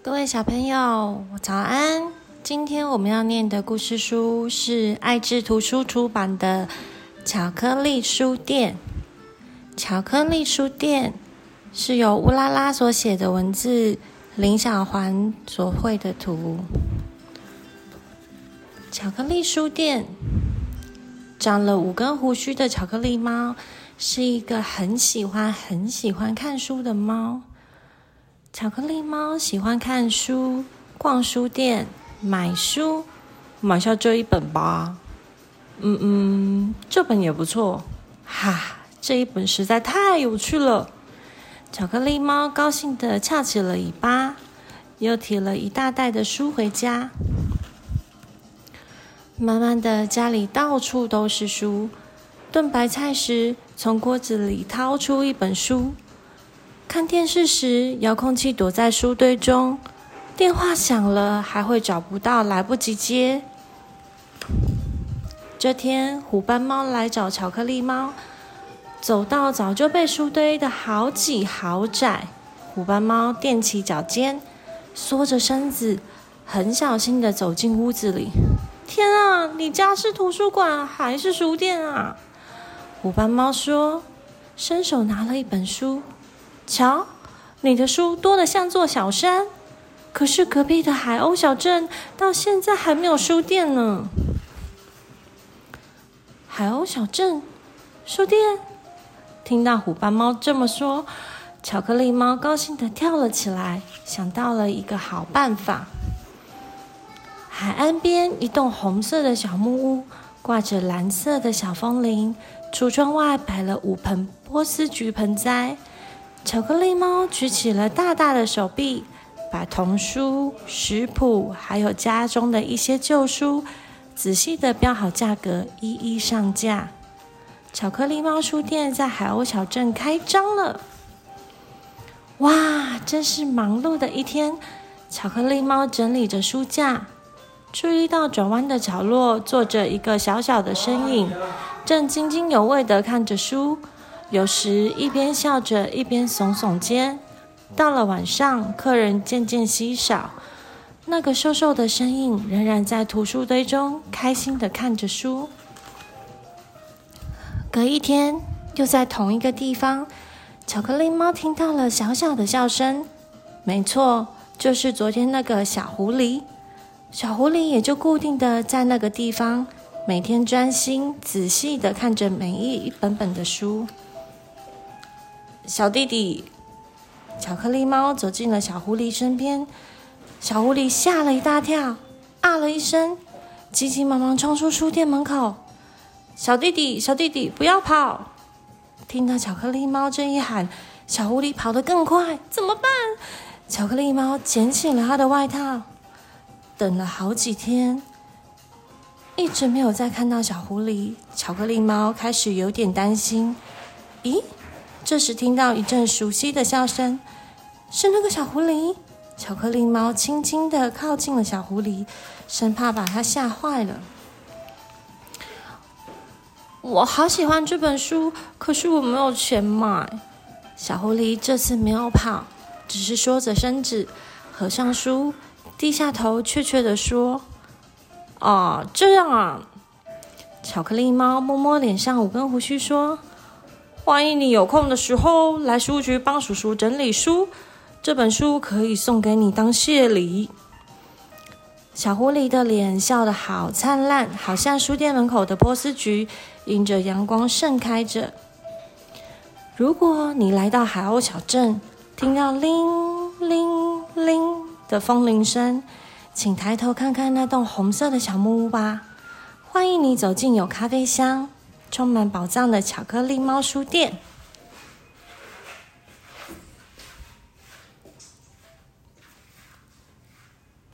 各位小朋友，早安！今天我们要念的故事书是爱智图书出版的《巧克力书店》。巧克力书店是由乌拉拉所写的文字，林小环所绘的图。巧克力书店，长了五根胡须的巧克力猫，是一个很喜欢、很喜欢看书的猫。巧克力猫喜欢看书、逛书店、买书，买下这一本吧。嗯嗯，这本也不错。哈，这一本实在太有趣了。巧克力猫高兴的翘起了尾巴，又提了一大袋的书回家。慢慢的，家里到处都是书。炖白菜时，从锅子里掏出一本书。看电视时，遥控器躲在书堆中，电话响了还会找不到，来不及接。这天，虎斑猫来找巧克力猫，走到早就被书堆的好挤好窄。虎斑猫踮起脚尖，缩着身子，很小心的走进屋子里。天啊，你家是图书馆还是书店啊？虎斑猫说，伸手拿了一本书。瞧，你的书多得像座小山，可是隔壁的海鸥小镇到现在还没有书店呢。海鸥小镇，书店。听到虎斑猫这么说，巧克力猫高兴的跳了起来，想到了一个好办法。海岸边一栋红色的小木屋，挂着蓝色的小风铃，橱窗外摆了五盆波斯菊盆栽。巧克力猫举起了大大的手臂，把童书、食谱，还有家中的一些旧书，仔细的标好价格，一一上架。巧克力猫书店在海鸥小镇开张了！哇，真是忙碌的一天！巧克力猫整理着书架，注意到转弯的角落坐着一个小小的身影，正津津有味的看着书。有时一边笑着，一边耸耸肩。到了晚上，客人渐渐稀少，那个瘦瘦的身影仍然在图书堆中开心的看着书。隔一天，又在同一个地方，巧克力猫听到了小小的笑声。没错，就是昨天那个小狐狸。小狐狸也就固定的在那个地方，每天专心仔细的看着每一本本的书。小弟弟，巧克力猫走进了小狐狸身边，小狐狸吓了一大跳，啊了一声，急急忙忙冲出书店门口。小弟弟，小弟弟，不要跑！听到巧克力猫这一喊，小狐狸跑得更快，怎么办？巧克力猫捡起了他的外套，等了好几天，一直没有再看到小狐狸，巧克力猫开始有点担心。咦？这时听到一阵熟悉的笑声，是那个小狐狸。巧克力猫轻轻的靠近了小狐狸，生怕把它吓坏了。我好喜欢这本书，可是我没有钱买。小狐狸这次没有跑，只是缩着身子，合上书，低下头，怯怯的说：“哦，这样啊。”巧克力猫摸摸脸上五根胡须说。欢迎你有空的时候来书局帮叔叔整理书，这本书可以送给你当谢礼。小狐狸的脸笑得好灿烂，好像书店门口的波斯菊，迎着阳光盛开着。如果你来到海鸥小镇，听到铃铃铃的风铃声，请抬头看看那栋红色的小木屋吧。欢迎你走进有咖啡香。充满宝藏的巧克力猫书店。